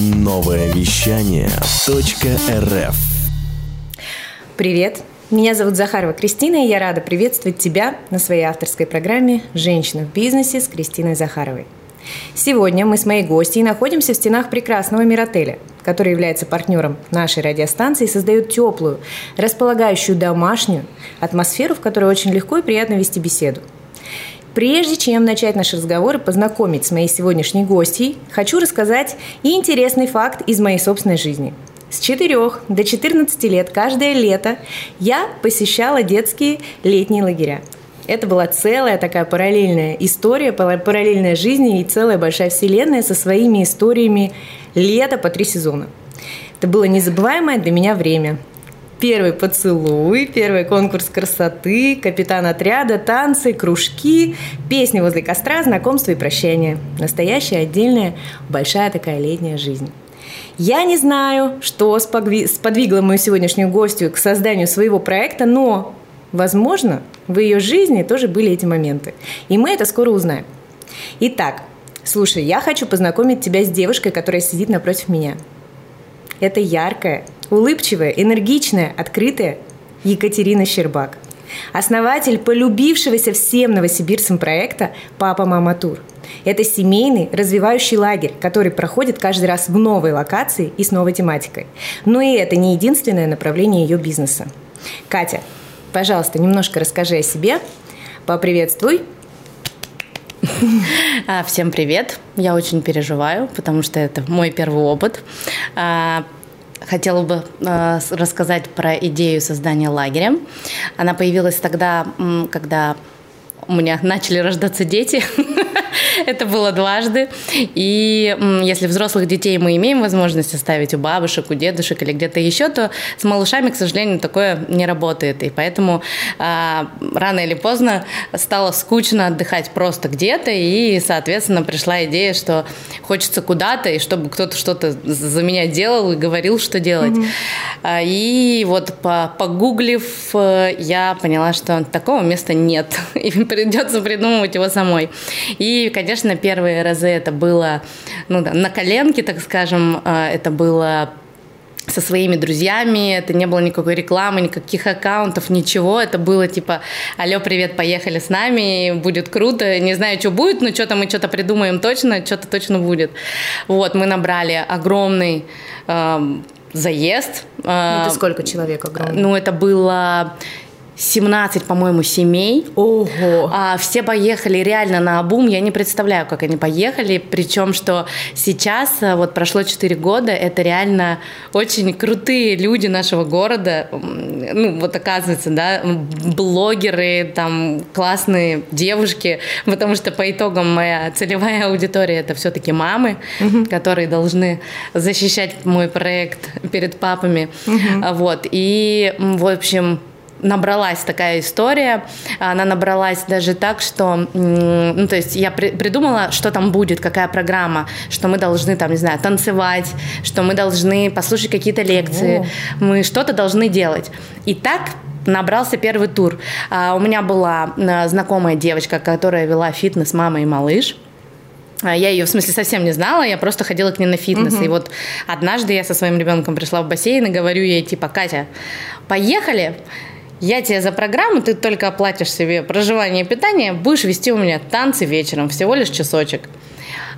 Новое вещание .рф Привет! Меня зовут Захарова Кристина, и я рада приветствовать тебя на своей авторской программе «Женщина в бизнесе» с Кристиной Захаровой. Сегодня мы с моей гостьей находимся в стенах прекрасного Миротеля, который является партнером нашей радиостанции и создает теплую, располагающую домашнюю атмосферу, в которой очень легко и приятно вести беседу. Прежде чем начать наш разговор и познакомить с моей сегодняшней гостьей, хочу рассказать интересный факт из моей собственной жизни – с 4 до 14 лет каждое лето я посещала детские летние лагеря. Это была целая такая параллельная история, параллельная жизни и целая большая вселенная со своими историями лета по три сезона. Это было незабываемое для меня время. Первый поцелуй, первый конкурс красоты, капитан отряда, танцы, кружки, песни возле костра, знакомства и прощания. Настоящая отдельная большая такая летняя жизнь. Я не знаю, что сподвигло мою сегодняшнюю гостью к созданию своего проекта, но, возможно, в ее жизни тоже были эти моменты. И мы это скоро узнаем. Итак, слушай, я хочу познакомить тебя с девушкой, которая сидит напротив меня. Это яркая, улыбчивая, энергичная, открытая Екатерина Щербак – основатель полюбившегося всем новосибирцам проекта «Папа, мама, тур». Это семейный развивающий лагерь, который проходит каждый раз в новой локации и с новой тематикой. Но и это не единственное направление ее бизнеса. Катя, пожалуйста, немножко расскажи о себе, поприветствуй а, Всем привет! Я очень переживаю, потому что это мой первый опыт. Хотела бы э, рассказать про идею создания лагеря. Она появилась тогда, когда у меня начали рождаться дети. Это было дважды. И если взрослых детей мы имеем возможность оставить у бабушек, у дедушек или где-то еще, то с малышами, к сожалению, такое не работает. И поэтому а, рано или поздно стало скучно отдыхать просто где-то. И, соответственно, пришла идея, что хочется куда-то, и чтобы кто-то что-то за меня делал и говорил, что делать. Mm-hmm. И вот погуглив, э, я поняла, что такого места нет. И придется придумывать его самой. И, конечно, первые разы это было ну, да, на коленке, так скажем, а, это было со своими друзьями, это не было никакой рекламы, никаких аккаунтов, ничего, это было типа, алло, привет, поехали с нами, будет круто, не знаю, что будет, но что-то мы что-то придумаем точно, что-то точно будет. Вот, мы набрали огромный э, заезд. Э, это сколько человек огромный? Ну, это было 17, по-моему, семей. Ого! А, все поехали реально на обум. Я не представляю, как они поехали. Причем, что сейчас, э, вот прошло 4 года, это реально очень крутые люди нашего города. Ну, вот оказывается, да, блогеры, там, классные девушки. Потому что по итогам моя целевая аудитория это все-таки мамы, угу. которые должны защищать мой проект перед папами. Угу. Вот. И, в общем, набралась такая история. Она набралась даже так, что, ну, то есть я при, придумала, что там будет, какая программа, что мы должны там, не знаю, танцевать, что мы должны послушать какие-то лекции, О. мы что-то должны делать. И так набрался первый тур. А, у меня была а, знакомая девочка, которая вела фитнес «Мама и малыш». А, я ее, в смысле, совсем не знала, я просто ходила к ней на фитнес. Угу. И вот однажды я со своим ребенком пришла в бассейн и говорю ей, типа, Катя, поехали, я тебе за программу, ты только оплатишь себе проживание и питание, будешь вести у меня танцы вечером, всего лишь часочек.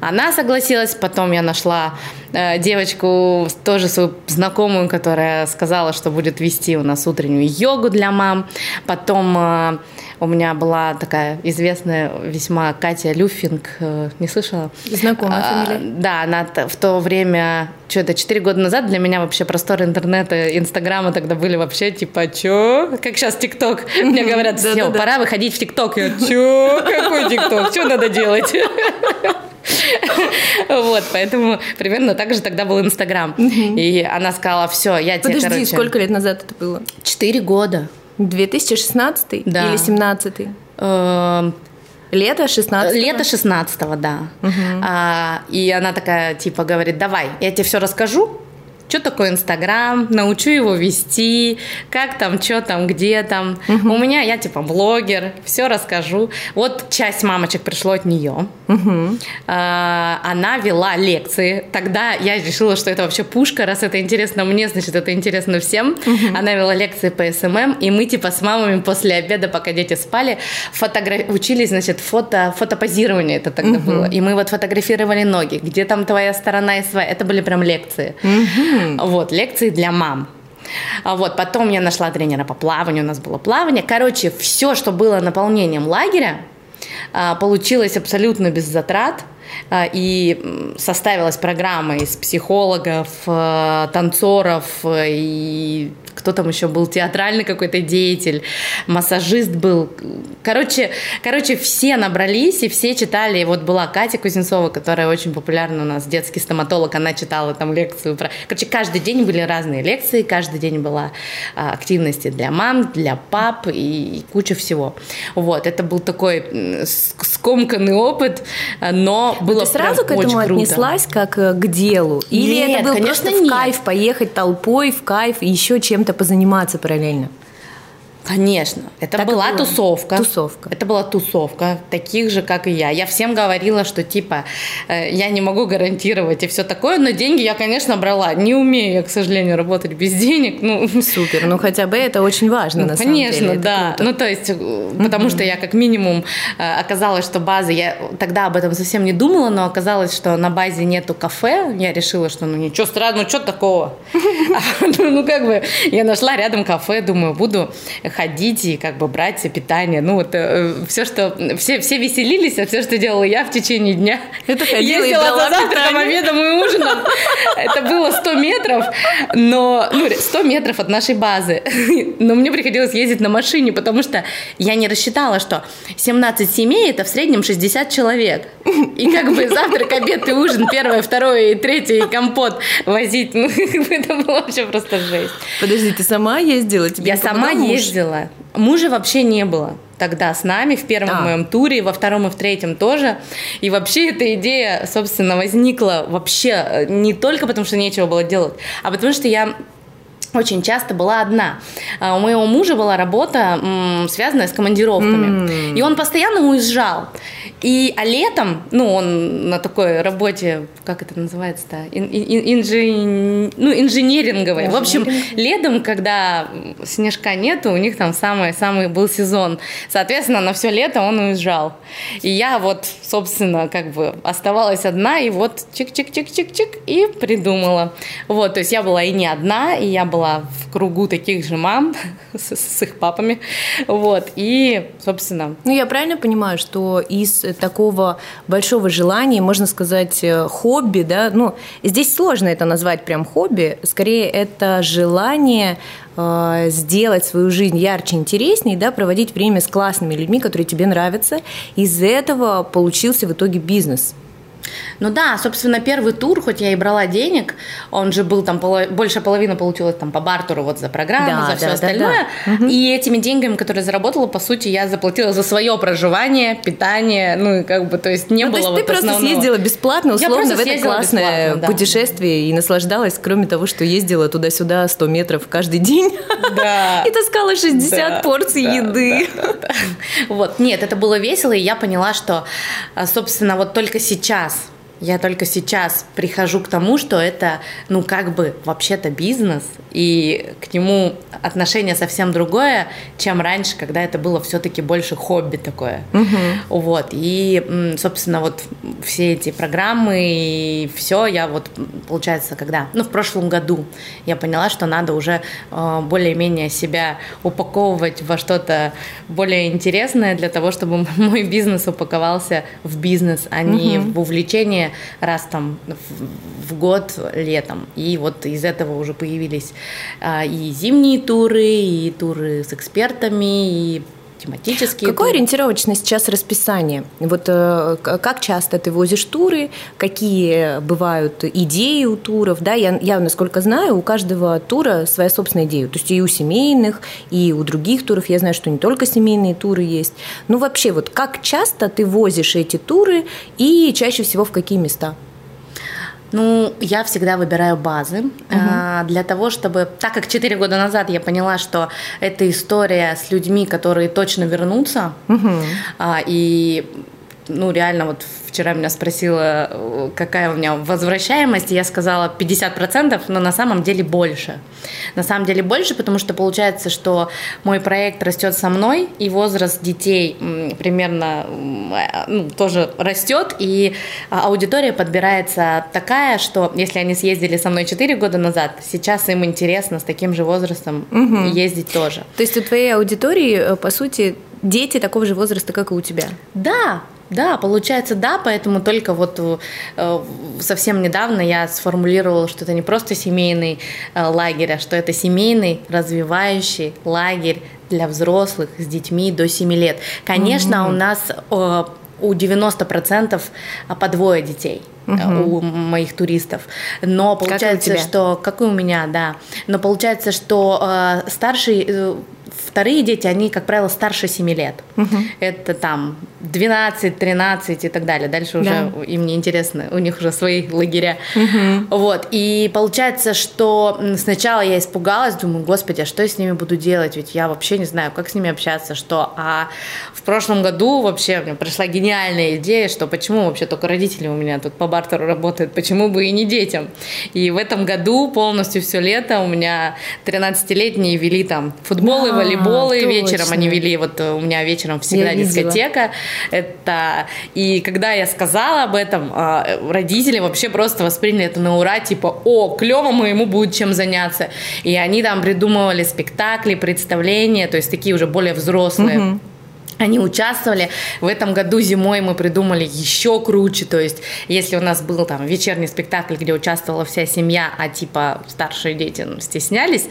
Она согласилась, потом я нашла э, девочку, тоже свою знакомую, которая сказала, что будет вести у нас утреннюю йогу для мам. Потом э, у меня была такая известная весьма Катя Люфинг, э, не слышала? Знакомая а, фамилия. Да, она в то время, что это, 4 года назад для меня вообще просторы интернета, инстаграма тогда были вообще типа, чё? Как сейчас ТикТок. Мне говорят, все, пора выходить в ТикТок. Я, чё? Какой ТикТок? Что надо делать? Вот, поэтому примерно так же тогда был Инстаграм. И она сказала, все, я тебе, Подожди, сколько лет назад это было? Четыре года. 2016 да. или 17 эм, Лето 16 Лето 16 да. Угу. А, и она такая, типа, говорит, давай, я тебе все расскажу, что такое Инстаграм, научу его вести, как там, что там, где там. Угу. У меня, я типа блогер, все расскажу. Вот часть мамочек пришло от нее. Угу. А, она вела лекции. Тогда я решила, что это вообще пушка, раз это интересно мне, значит, это интересно всем. Угу. Она вела лекции по SMM, и мы типа с мамами после обеда, пока дети спали, фотограф... учились, значит, фото... фотопозирование это тогда угу. было. И мы вот фотографировали ноги, где там твоя сторона и своя. Это были прям лекции. Угу. Вот, лекции для мам. А вот, потом я нашла тренера по плаванию, у нас было плавание. Короче, все, что было наполнением лагеря, а, получилось абсолютно без затрат. А, и составилась программа из психологов, танцоров и кто там еще был, театральный какой-то деятель, массажист был. Короче, короче, все набрались и все читали. Вот была Катя Кузнецова, которая очень популярна у нас, детский стоматолог, она читала там лекцию про... Короче, каждый день были разные лекции, каждый день была а, активности для мам, для пап и, и куча всего. Вот, это был такой скомканный опыт, но было но Ты сразу к этому отнеслась как э, к делу? Или нет, это был конечно, просто нет. в кайф поехать толпой, в кайф и еще чем-то чем-то позаниматься параллельно? Конечно, это так была тусовка. Тусовка. Это была тусовка таких же, как и я. Я всем говорила, что типа э, я не могу гарантировать и все такое, но деньги я, конечно, брала. Не умею я, к сожалению, работать без денег. Ну супер, ну хотя бы это очень важно ну, на конечно, самом деле. да. Круто. Ну то есть, э, потому что я как минимум э, оказалось, что база, я тогда об этом совсем не думала, но оказалось, что на базе нету кафе. Я решила, что ну ничего странного, ну что такого. Ну как бы я нашла рядом кафе, думаю, буду ходить и как бы брать питание. Ну вот э, все, что... Все, все веселились, а все, что делала я в течение дня. Это ходила Ездила и брала за завтраком, обедом и ужином. Это было 100 метров, но... Ну, 100 метров от нашей базы. Но мне приходилось ездить на машине, потому что я не рассчитала, что 17 семей – это в среднем 60 человек. И как бы завтрак, обед и ужин, первое, второе и третье, и компот возить. Ну, это было вообще просто жесть. Подожди, ты сама ездила? Тебе Я сама муж? Ездила. Мужа вообще не было тогда с нами в первом А. моем туре, во втором и в третьем тоже. И вообще эта идея, собственно, возникла вообще э, не только потому, что нечего было делать, а потому что я очень часто была одна. А У моего мужа была работа, связанная с командировками. И он постоянно уезжал. И, а летом, ну, он на такой работе, как это называется-то, Ин- ин- инжи- ну, инженеринговой. В общем, летом, когда снежка нету, у них там самый, самый был сезон. Соответственно, на все лето он уезжал. И я вот, собственно, как бы оставалась одна, и вот чик-чик-чик-чик-чик, и придумала. Вот, то есть я была и не одна, и я была в кругу таких же мам с, с их папами. Вот, и, собственно, Ну, я правильно понимаю, что из такого большого желания, можно сказать, э, хобби, да, ну, здесь сложно это назвать прям хобби, скорее это желание э, сделать свою жизнь ярче, интереснее, да, проводить время с классными людьми, которые тебе нравятся. Из этого получился в итоге бизнес. Ну да, собственно, первый тур, хоть я и брала денег, он же был там, поло- больше половины получилось там по бартеру вот за программу, Да, за все да, да, остальное. И этими деньгами, которые заработала, по сути, я заплатила за свое проживание, питание, ну и как бы, то есть не Ну, то было есть вот ты просто основного. съездила бесплатно, условно, в это классное да. путешествие и наслаждалась, кроме того, что ездила туда-сюда 100 метров каждый день Да. и таскала 60 Да, порций да, еды. да, да, да. Вот, нет, это было весело, и я поняла, что, а, собственно, вот только сейчас, я только сейчас прихожу к тому, что это, ну, как бы, вообще-то бизнес, и к нему отношение совсем другое, чем раньше, когда это было все-таки больше хобби такое. Вот, и, собственно, вот все эти программы и все, я вот, получается, когда, ну, в прошлом году я поняла, что надо уже э, более-менее себя упаковывать во что-то более интересное для того, чтобы мой бизнес упаковался в бизнес, а не в увлечение раз там в, в год летом. И вот из этого уже появились а, и зимние туры, и туры с экспертами, и тематические Какое туры. ориентировочно сейчас расписание? Вот э, как часто ты возишь туры, какие бывают идеи у туров? Да, я, я, насколько знаю, у каждого тура своя собственная идея. То есть и у семейных, и у других туров. Я знаю, что не только семейные туры есть. Ну вообще, вот как часто ты возишь эти туры и чаще всего в какие места? Ну, я всегда выбираю базы угу. а, для того, чтобы, так как 4 года назад я поняла, что это история с людьми, которые точно вернутся, угу. а, и ну, реально, вот вчера меня спросила, какая у меня возвращаемость, я сказала 50%, но на самом деле больше. На самом деле больше, потому что получается, что мой проект растет со мной, и возраст детей примерно ну, тоже растет, и аудитория подбирается такая, что если они съездили со мной 4 года назад, сейчас им интересно с таким же возрастом угу. ездить тоже. То есть у твоей аудитории, э, по сути, дети такого же возраста, как и у тебя? Да, да, получается, да, поэтому только вот э, совсем недавно я сформулировала, что это не просто семейный э, лагерь, а что это семейный развивающий лагерь для взрослых с детьми до 7 лет. Конечно, mm-hmm. у нас э, у 90% по двое детей. Угу. у моих туристов. Но получается, как что как и у меня, да. Но получается, что э, старший э, Вторые дети, они, как правило, старше 7 лет. Угу. Это там 12, 13 и так далее. Дальше уже да. им не интересно, у них уже свои лагеря. Угу. Вот. И получается, что сначала я испугалась, думаю, господи, а что я с ними буду делать? Ведь я вообще не знаю, как с ними общаться, что. А в прошлом году вообще мне пришла гениальная идея, что почему вообще только родители у меня тут по бартеру работают, почему бы и не детям. И в этом году полностью все лето у меня 13-летние вели там футбол и волейбол волейбол, и вечером они вели, вот э, у меня вечером всегда я дискотека. Это, и когда я сказала об этом, а, родители вообще просто восприняли это на ура, типа, о, клево, моему будет чем заняться. И они там придумывали спектакли, представления, то есть такие уже более взрослые. Угу они участвовали. В этом году зимой мы придумали еще круче. То есть, если у нас был там вечерний спектакль, где участвовала вся семья, а типа старшие дети стеснялись,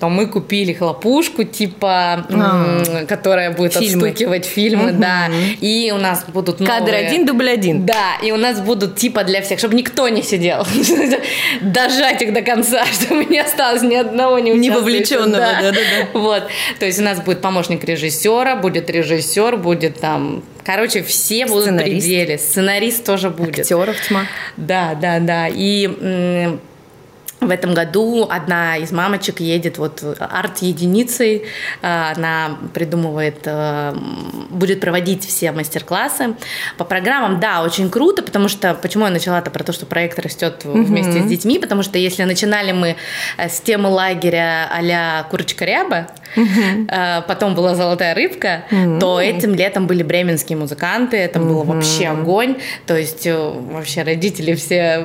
то мы купили хлопушку, типа, а, которая будет фильмы. отстукивать фильмы, угу. да. И у нас будут новые... Кадр один, дубль один. Да, и у нас будут типа для всех, чтобы никто не сидел. Дожать их до конца, чтобы не осталось ни одного не Не вовлеченного, да-да-да. Вот. То есть у нас будет помощник режиссера, будет режиссер режиссер будет там. Короче, все будут в пределе. Сценарист тоже будет. Актеров тьма. Да, да, да. И в этом году одна из мамочек едет вот арт-единицей, э, она придумывает, э, будет проводить все мастер-классы. По программам, да, очень круто, потому что, почему я начала-то про то, что проект растет mm-hmm. вместе с детьми, потому что если начинали мы э, с темы лагеря а-ля курочка ряба, mm-hmm. потом была золотая рыбка, то этим летом были бременские музыканты, это mm-hmm. было вообще огонь, то есть вообще родители все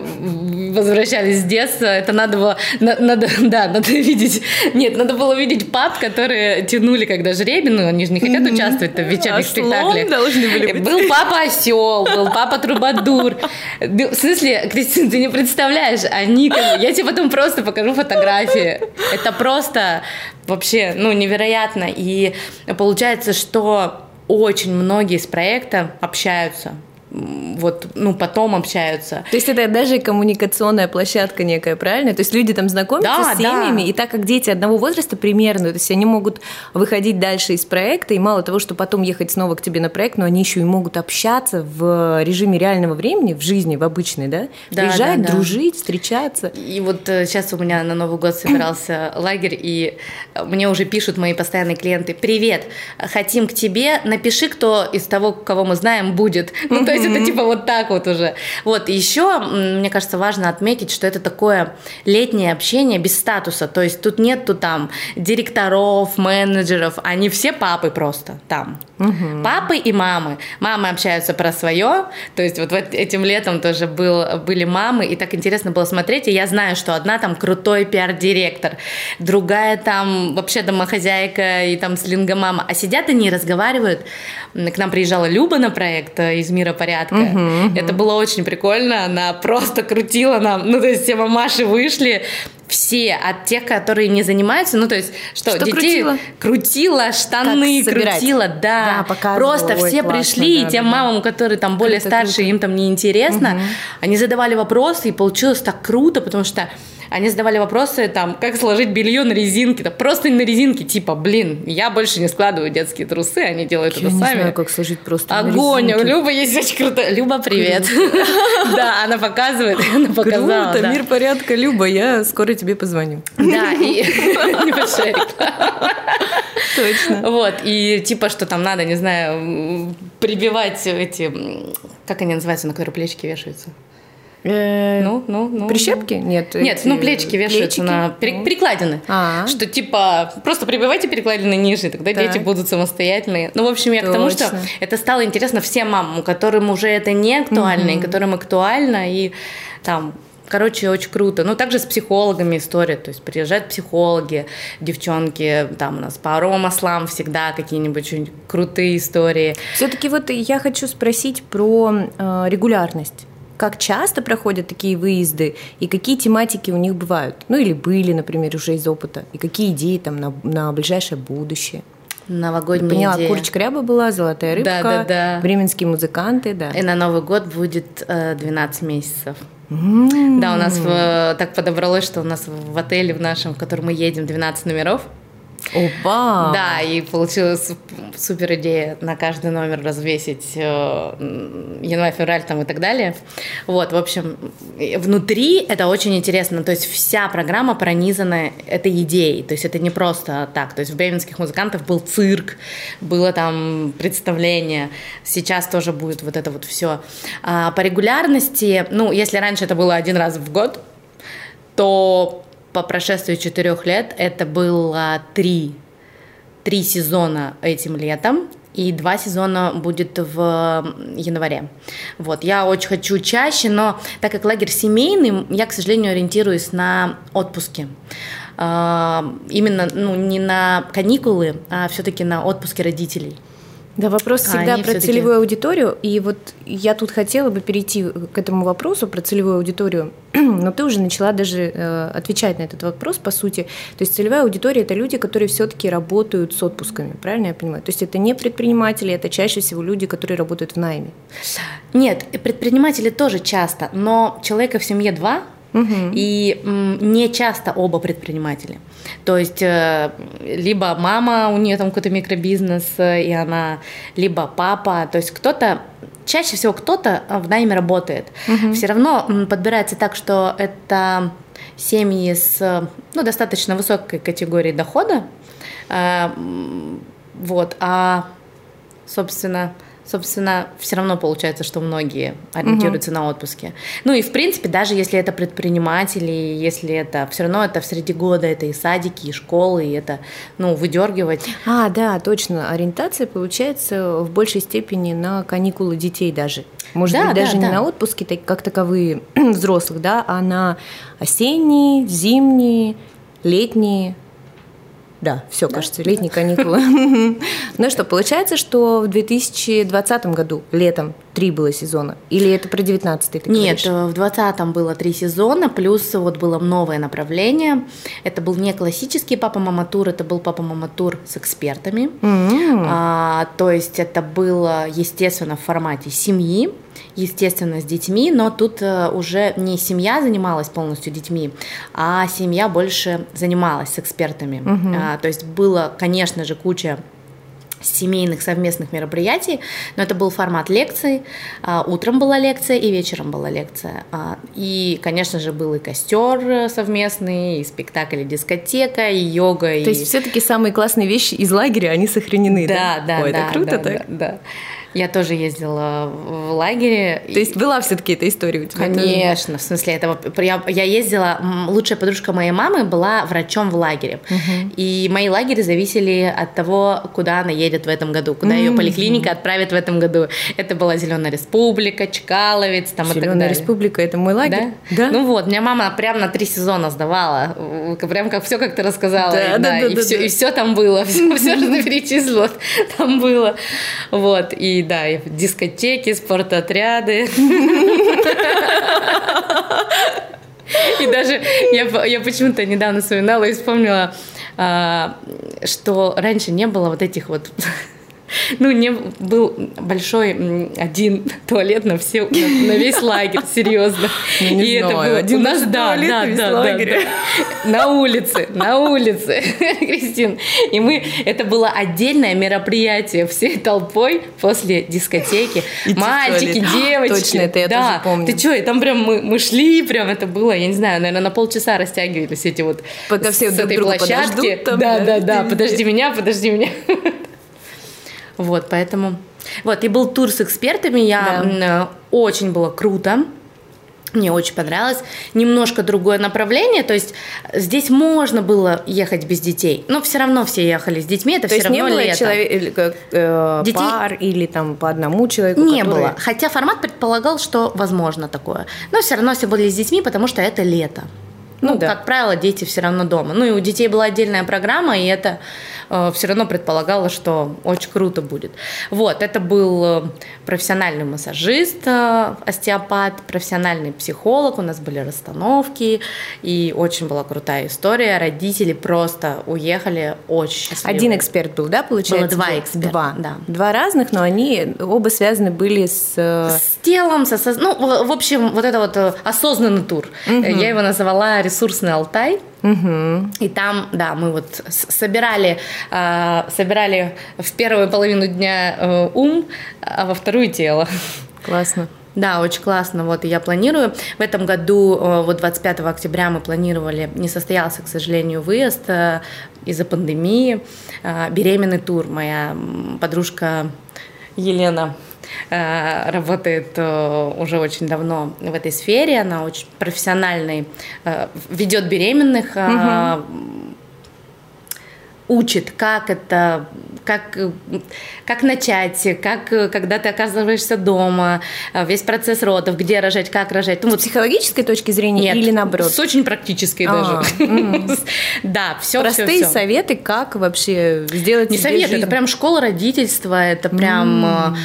возвращались с детства, это надо надо было, на, надо, да, надо видеть, нет, надо было видеть пап, которые тянули, когда жребий, ну, они же не хотят участвовать в вечерних а спектаклях. должны были быть. Был папа осел, был папа трубадур. В смысле, Кристина, ты не представляешь, они, я тебе потом просто покажу фотографии. Это просто вообще, ну, невероятно. И получается, что очень многие из проекта общаются вот, ну, потом общаются. То есть это даже коммуникационная площадка некая, правильно? То есть люди там знакомятся да, с семьями, да. и так как дети одного возраста примерно, то есть они могут выходить дальше из проекта, и мало того, что потом ехать снова к тебе на проект, но они еще и могут общаться в режиме реального времени, в жизни, в обычной, да? да Приезжать, да, да. дружить, встречаться. И вот сейчас э, у меня на Новый год собирался лагерь, и мне уже пишут мои постоянные клиенты, привет, хотим к тебе, напиши, кто из того, кого мы знаем, будет. Ну, то есть это типа вот так вот уже. Вот, еще, мне кажется, важно отметить, что это такое летнее общение без статуса, то есть тут нету там директоров, менеджеров, они все папы просто там. Угу. Папы и мамы. Мамы общаются про свое, то есть вот этим летом тоже был, были мамы, и так интересно было смотреть, и я знаю, что одна там крутой пиар-директор, другая там вообще домохозяйка и там слинга-мама, а сидят они и разговаривают. К нам приезжала Люба на проект э, из «Мира порядка», угу, угу. это было очень прикольно, она просто крутила нам, ну то есть все мамаши вышли, все от тех, которые не занимаются, ну то есть что, что детей крутила, крутила штаны, крутила, да, да просто Ой, все классно, пришли, да, и тем да, мамам, которые там более круто, старшие, круто. им там неинтересно, угу. они задавали вопросы, и получилось так круто, потому что они задавали вопросы, там, как сложить белье на резинке, да, просто на резинке, типа, блин, я больше не складываю детские трусы, они делают Я это не сами. знаю, как сложить просто Огонь! резинке. Люба есть очень круто. Люба, привет. Да, она показывает, она показала. Круто, мир порядка, Люба, я скоро тебе позвоню. Да, и небольшая реклама. Точно. Вот, и типа, что там надо, не знаю, прибивать эти, как они называются, на которые плечики вешаются? Э, Ну, ну, ну. Прищепки? Нет. Нет, эти ну плечики вешаются плечики. на пере- Ну. перекладины. А. Что типа просто прибивайте перекладины ниже, тогда Так. дети будут самостоятельные. Ну, в общем, я к тому, что это стало интересно всем мамам, которым уже это не актуально, и которым актуально, и там Короче, очень круто. Ну, также с психологами история. То есть приезжают психологи, девчонки, там у нас по аромаслам всегда какие-нибудь очень крутые истории. Все-таки вот я хочу спросить про э, регулярность. Как часто проходят такие выезды и какие тематики у них бывают? Ну или были, например, уже из опыта. И какие идеи там на, на ближайшее будущее? Новогодняя Поняла, идея. курочка ряба была, золотая рыбка, Да, да, да. бременские музыканты, да. И на Новый год будет э, 12 месяцев. Да, у нас в- так подобралось, что у нас в отеле в нашем, в который мы едем, 12 номеров. Опа! Да, и получилась супер идея на каждый номер развесить э, январь, февраль там и так далее. Вот, в общем, внутри это очень интересно. То есть вся программа пронизана этой идеей. То есть это не просто так. То есть в бременских музыкантов был цирк, было там представление. Сейчас тоже будет вот это вот все. по регулярности, ну, если раньше это было один раз в год, то по прошествии четырех лет это было три, три сезона этим летом, и два сезона будет в январе. Вот, я очень хочу чаще, но так как лагерь семейный, я, к сожалению, ориентируюсь на отпуски. А, Именно, ну, не на каникулы, а все-таки на отпуски родителей. Да, вопрос А всегда про всё-таки- целевую аудиторию. И вот я тут хотела бы перейти к этому вопросу про целевую аудиторию. Но ты уже начала даже э, отвечать на этот вопрос, по сути. То есть целевая аудитория – это люди, которые все-таки работают с отпусками, правильно я понимаю? То есть это не предприниматели, это чаще всего люди, которые работают в найме. Нет, предприниматели тоже часто, но человека в семье два, и м, не часто оба предприниматели. То есть э, либо мама, у нее там какой-то микробизнес, э, и она, либо папа. То есть кто-то, чаще всего кто-то в найме работает. Все равно подбирается так, что это семьи с ну, достаточно высокой категорией дохода. Э, Вот, а собственно, собственно, все равно получается, что многие ориентируются на отпуске. Ну и в принципе, даже если это предприниматели, если это все равно это в среди года, это и садики, и школы, и это, ну, выдергивать. А, да, точно. Ориентация получается в большей степени на каникулы детей даже. Может Да, быть, да, даже не да. на отпуски как таковые взрослых, да, а на осенние, зимние, летние. Да, все, кажется, летние каникулы. Ну что, получается, что в 2020 году летом три было сезона? Или это про 19 ты Нет, говоришь? э, в 20-м было три сезона, плюс вот было новое направление. Это был не классический папа-мама тур, это был папа-мама тур с экспертами. М. А, то есть это было, естественно, в формате семьи, естественно, с детьми, но тут э, уже не семья занималась полностью детьми, а семья больше занималась с экспертами. А, то есть было, конечно же, куча семейных совместных мероприятий, но это был формат лекций. А, Утром была лекция и вечером была лекция. А, И, конечно же, был и костер совместный, и спектакль, и дискотека, и йога. и... То есть все-таки самые классные вещи из лагеря, они сохранены, да? Да, да, Ой, да. это круто да, так. Да, да. Я тоже ездила в лагере. То есть была все-таки эта история у тебя? тоже? Конечно, в смысле, это вот- я, я ездила, лучшая подружка моей мамы была врачом в лагере. И мои лагеря зависели от того, куда она едет в этом году, куда ее поликлиника отправит в этом году. Это была Зеленая Республика, Чкаловец, там и так Зеленая далее. республика это мой лагерь. Да? Ну вот, меня мама прям на три сезона сдавала. Прям как все, как ты рассказала. Да, и, да, да, и, да, все, да. и все там было. Все, все, что ты перечислила, там было. Вот. И да, и дискотеки, спортотряды. И даже я, я почему-то недавно вспоминала и вспомнила, а, что раньше не было вот этих вот Ну, не был большой один туалет на, все, на, на весь лагерь, серьезно. Не И это знаю, было один у нас, да, туалет да, на весь да, да, лагерь. да. На улице, на улице, Кристин. И мы, это было отдельное мероприятие всей толпой после дискотеки. Идти Мальчики, туалет. девочки. Точно, это я да. тоже помню. Ты что, и там прям мы, мы шли, прям это было, я не знаю, наверное, на полчаса растягивались эти вот Пока все с друг этой друга площадки. подождут там, да, да, да, да, подожди меня, подожди меня. Вот, поэтому... Вот, и был тур с экспертами, я Да. э, очень было круто. Мне очень понравилось. Немножко другое направление, то есть здесь можно было ехать без детей, но все равно все ехали с детьми, это То все равно не было лето. человек, э, Детей- пар или там по одному человеку? Не который- было. Хотя формат предполагал, что возможно такое. Но все равно все были с детьми, потому что это лето. Ну да. как правило, дети все равно дома. Ну и у детей была отдельная программа, и это все равно предполагало, что очень круто будет. Вот, это был э, профессиональный массажист, э, остеопат, профессиональный психолог, у нас были расстановки, и очень была крутая история. Родители просто уехали очень счастливые. Один эксперт был, да, получается? Было два эксперта, Два. да. Два разных, но они оба связаны были с... э, С телом, со, ну, в общем, вот это вот э, осознанный тур. Э, Я его называла «Ресурсный Алтай». И там, да, мы вот собирали, э, собирали в первую половину дня э, ум, а во вторую тело. Классно. Да, очень классно. Вот, и я планирую. В этом году, э, вот 25 октября мы планировали, не состоялся, к сожалению, выезд э, из-за пандемии. Беременный тур. Моя подружка Елена работает э, уже очень давно в этой сфере. Она очень профессиональный, э, ведет беременных, э, учит, как это, как, э, как начать, как, э, когда ты оказываешься дома, э, весь процесс родов, где рожать, как рожать. Ну, С вот психологической точки зрения нет, или наоборот? С очень практической А, даже. Да, все, Простые советы, как вообще сделать Не себе совет, это прям школа родительства, это прям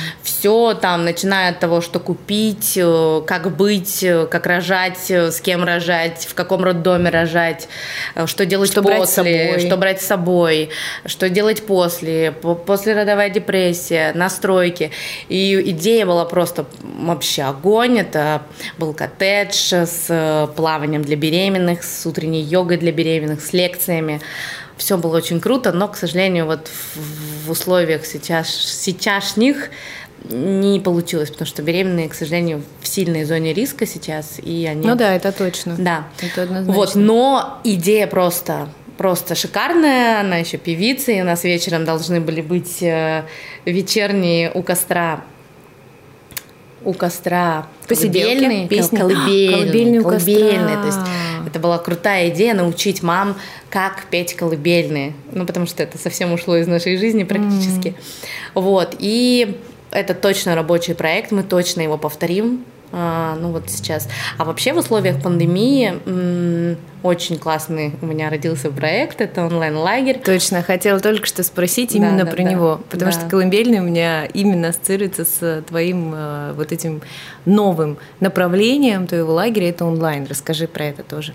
все там, начиная от того, что купить, э, как быть, э, как рожать, э, с кем рожать, в каком роддоме рожать, э, что делать Что брать с после, собой. что брать с собой, что делать после, по- послеродовая депрессия, настройки. И идея была просто вообще огонь. Это был коттедж с э, плаванием для беременных, с утренней йогой для беременных, с лекциями. Все было очень круто, но, к сожалению, вот в, в условиях сейчас, сейчасшних не получилось, потому что беременные, к сожалению, в сильной зоне риска сейчас, и они... Ну да, это точно. Да. Это однозначно. Вот, но идея просто просто шикарная, она еще певица, и у нас вечером должны были быть э, вечерние у костра у костра Посиделки, колыбельные, песни. колыбельные, Колыбельные у костра. колыбельные. То есть это была крутая идея научить мам, как петь колыбельные. Ну, потому что это совсем ушло из нашей жизни практически. Вот. И это точно рабочий проект, мы точно его повторим. А, ну вот сейчас. А вообще в условиях пандемии очень классный у меня родился проект. Это онлайн-лагерь. Точно, хотела только что спросить именно да, про да. него, потому Да. что колыбельный у меня именно ассоциируется с твоим э, вот этим новым направлением твоего лагеря, это онлайн. Расскажи про это тоже.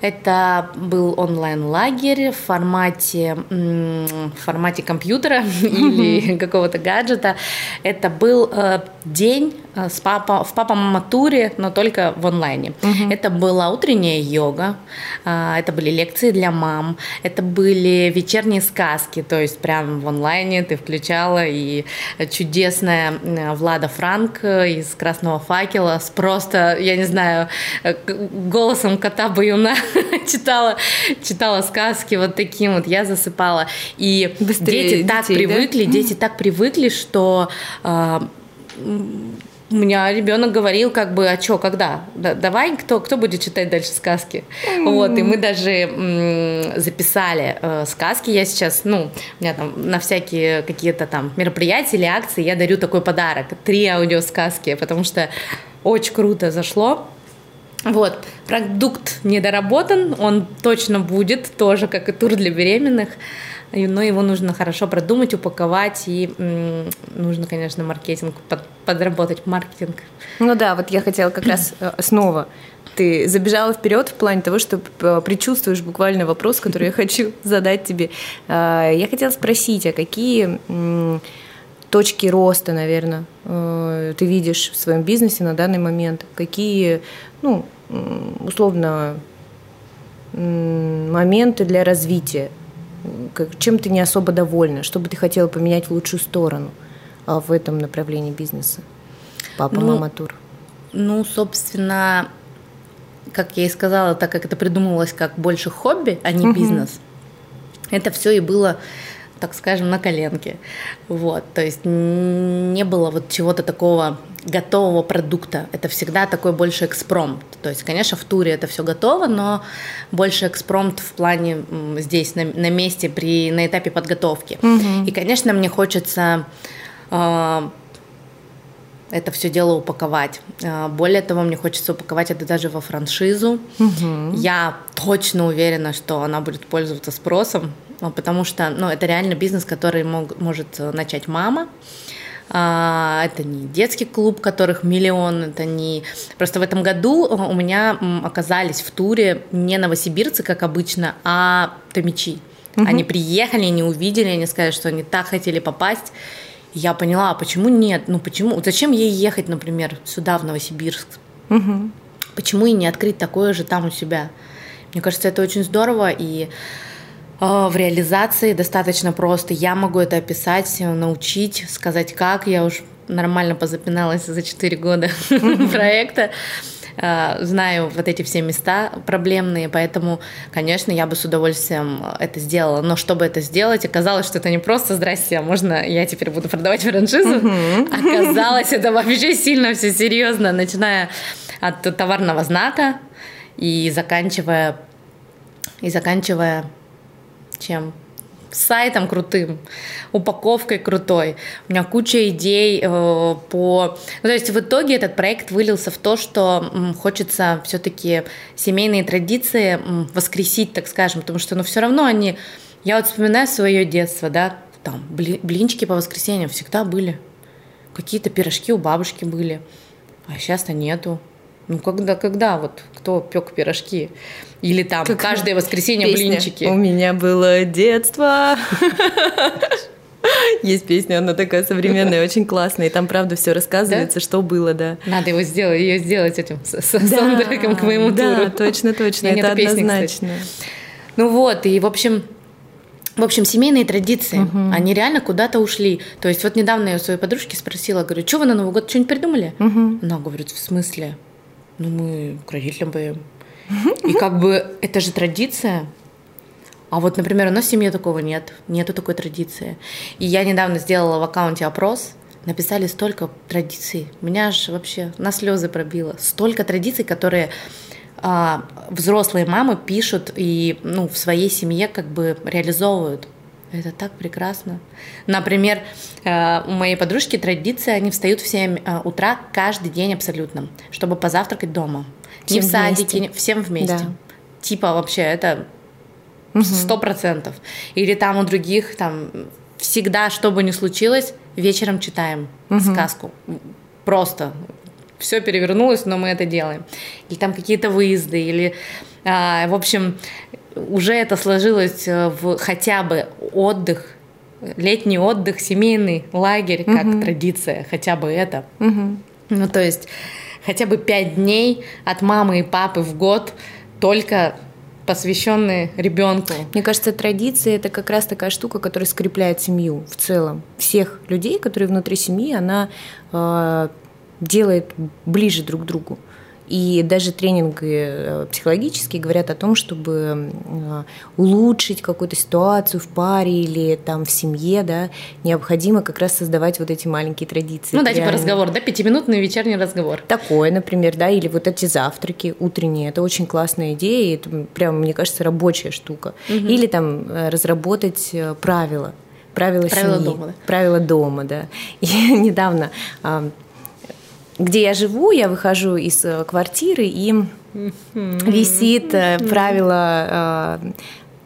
Это был онлайн-лагерь в формате, в формате компьютера или какого-то гаджета. Это был э, день э, с папа, в папа-мама-туре, но только в онлайне. Это была утренняя йога, это были лекции для мам, это были вечерние сказки, то есть прям в онлайне ты включала и чудесная э, Влада Франк э, из «Красного факела» с просто, я не знаю, э, голосом кота Баюна читала, читала сказки вот таким вот, я засыпала. И Быстрее дети так детей, да? привыкли, дети так привыкли, что у меня ребенок говорил, как бы, а что, когда? Да- давай, кто, кто будет читать дальше сказки? Вот, и мы даже м, записали э, сказки. Я сейчас, ну, у меня там на всякие какие-то там мероприятия или акции я дарю такой подарок. Три аудиосказки, потому что очень круто зашло. Вот, продукт недоработан, он точно будет, тоже как и тур для беременных, но его нужно хорошо продумать, упаковать, и м, нужно, конечно, маркетинг, под- подработать маркетинг. Ну да, вот я хотела как раз э, снова. Ты забежала вперед в плане того, что э, предчувствуешь буквально вопрос, который я хочу задать тебе. Э, Я хотела спросить, а какие точки роста, наверное, ты видишь в своем бизнесе на данный момент? Какие, ну, условно, моменты для развития? Чем ты не особо довольна? Что бы ты хотела поменять в лучшую сторону а, в этом направлении бизнеса? Папа, ну, мама, тур. Ну, собственно, как я и сказала, так как это придумывалось как больше хобби, а не угу. бизнес, это все и было так скажем, на коленке. Вот, то есть не было вот чего-то такого готового продукта. Это всегда такой больше экспромт. То есть, конечно, в туре это все готово, но больше экспромт в плане здесь, на, на месте, при, на этапе подготовки. Угу. И, конечно, мне хочется э, это все дело упаковать. А, более того, мне хочется упаковать это даже во франшизу. Угу. Я точно уверена, что она будет пользоваться спросом, потому что ну, это реально бизнес, который мог, может начать мама. А, это не детский клуб, которых миллион, это не... Просто в этом году у меня оказались в туре не новосибирцы, как обычно, а томичи. Угу. Они приехали, они увидели, они сказали, что они так хотели попасть я поняла, а почему нет? Ну почему? Зачем ей ехать, например, сюда, в Новосибирск? Угу. Почему и не открыть такое же там у себя? Мне кажется, это очень здорово, и э, в реализации достаточно просто. Я могу это описать, научить, сказать как. Я уж нормально позапиналась за 4 года проекта. Э, знаю вот эти все места проблемные, поэтому, конечно, я бы с удовольствием это сделала. Но чтобы это сделать, оказалось, что это не просто «здрасте, а можно я теперь буду продавать франшизу?» Оказалось, это вообще сильно все серьезно, начиная от товарного знака и заканчивая и заканчивая чем? сайтом крутым, упаковкой крутой. У меня куча идей э, по... Ну, то есть в итоге этот проект вылился в то, что м, хочется все-таки семейные традиции м, воскресить, так скажем, потому что, ну, все равно они... Я вот вспоминаю свое детство, да, там, блинчики по воскресеньям всегда были. Какие-то пирожки у бабушки были. А сейчас-то нету. Ну, когда, когда вот кто пек пирожки? Или там как каждое воскресенье песня. блинчики. У меня было детство. Есть песня, она такая современная, очень классная, и там, правда, все рассказывается, да? что было, да. Надо его сделать, ее сделать этим с, с да, саундтреком к моему да, туру. Да, точно, точно, это однозначно. Песни, ну вот, и, в общем, в общем, семейные традиции, угу. они реально куда-то ушли. То есть вот недавно я у своей подружки спросила, говорю, что вы на Новый год что-нибудь придумали? Угу. Она говорит, в смысле? Ну, мы к родителям поем. И как бы это же традиция. А вот, например, у нас в семье такого нет, нету такой традиции. И я недавно сделала в аккаунте опрос, написали столько традиций. Меня аж вообще на слезы пробило. Столько традиций, которые а, взрослые мамы пишут и ну, в своей семье как бы реализовывают. Это так прекрасно. Например, э, у моей подружки традиция, они встают в 7 э, утра каждый день абсолютно, чтобы позавтракать дома. Всем не в садике, вместе. всем вместе. Да. Типа вообще это сто процентов. Или там у других там всегда, что бы ни случилось, вечером читаем угу. сказку. Просто все перевернулось, но мы это делаем. Или там какие-то выезды, или, а, в общем, уже это сложилось э, в хотя бы отдых, летний отдых, семейный лагерь, как угу. традиция, хотя бы это. Угу. Ну, то есть хотя бы пять дней от мамы и папы в год только посвященные ребенку. Мне кажется, традиция это как раз такая штука, которая скрепляет семью в целом. Всех людей, которые внутри семьи, она э, делает ближе друг к другу. И даже тренинги э, психологические говорят о том, чтобы э, улучшить какую-то ситуацию в паре или там в семье, да, необходимо как раз создавать вот эти маленькие традиции. Ну да, типа разговор, да, пятиминутный вечерний разговор. Такое, например, да, или вот эти завтраки утренние, это очень классная идея, это прям, мне кажется, рабочая штука. Угу. Или там э, разработать правила, правила, правила семьи, дома, да. правила дома, да. Я недавно где я живу, я выхожу из э, квартиры, и висит э, правило, э,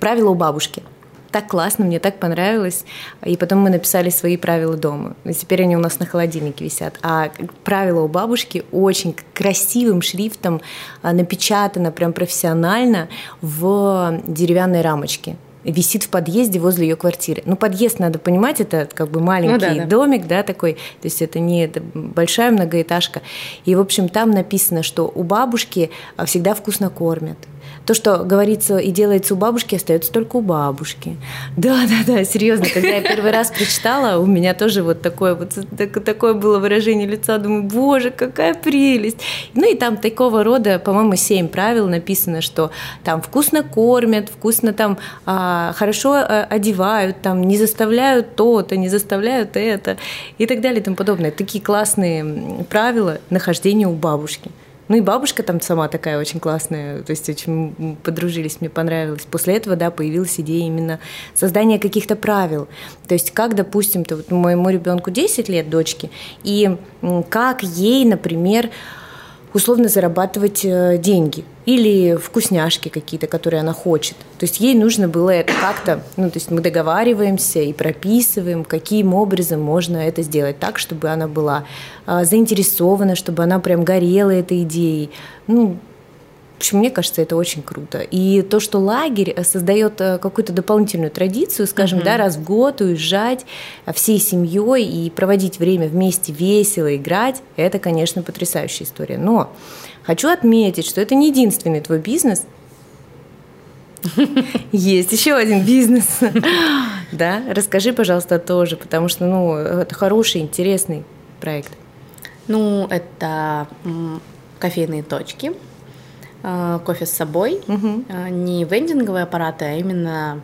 правило у бабушки. Так классно, мне так понравилось. И потом мы написали свои правила дома. И теперь они у нас на холодильнике висят. А правила у бабушки очень красивым шрифтом напечатано, прям профессионально в деревянной рамочке. Висит в подъезде возле ее квартиры. Ну, подъезд, надо понимать, это как бы маленький ну, да, да. домик, да, такой, то есть это не это большая многоэтажка. И, в общем, там написано, что у бабушки всегда вкусно кормят. То, что говорится и делается у бабушки, остается только у бабушки. Да, да, да, серьезно. Когда я первый раз прочитала, у меня тоже вот такое вот такое было выражение лица. Думаю, боже, какая прелесть. Ну и там такого рода, по-моему, семь правил написано, что там вкусно кормят, вкусно там а, хорошо а, одевают, там не заставляют то-то, не заставляют это и так далее и тому подобное. Такие классные правила нахождения у бабушки. Ну и бабушка там сама такая очень классная, то есть очень подружились, мне понравилось. После этого, да, появилась идея именно создания каких-то правил. То есть как, допустим, то вот моему ребенку 10 лет, дочке, и как ей, например, условно зарабатывать э, деньги или вкусняшки какие-то, которые она хочет. То есть ей нужно было это как-то, ну, то есть мы договариваемся и прописываем, каким образом можно это сделать так, чтобы она была а, заинтересована, чтобы она прям горела этой идеей. Ну, общем, мне кажется, это очень круто. И то, что лагерь э, создает э, какую-то дополнительную традицию, скажем, mm-hmm. да, раз в год уезжать э, всей семьей и проводить время вместе весело, играть, это, конечно, потрясающая история. Но хочу отметить, что это не единственный твой бизнес, есть еще один бизнес. Да, расскажи, пожалуйста, тоже, потому что, ну, это хороший, интересный проект. Ну, это кофейные точки. Э, кофе с собой, угу. не вендинговые аппараты, а именно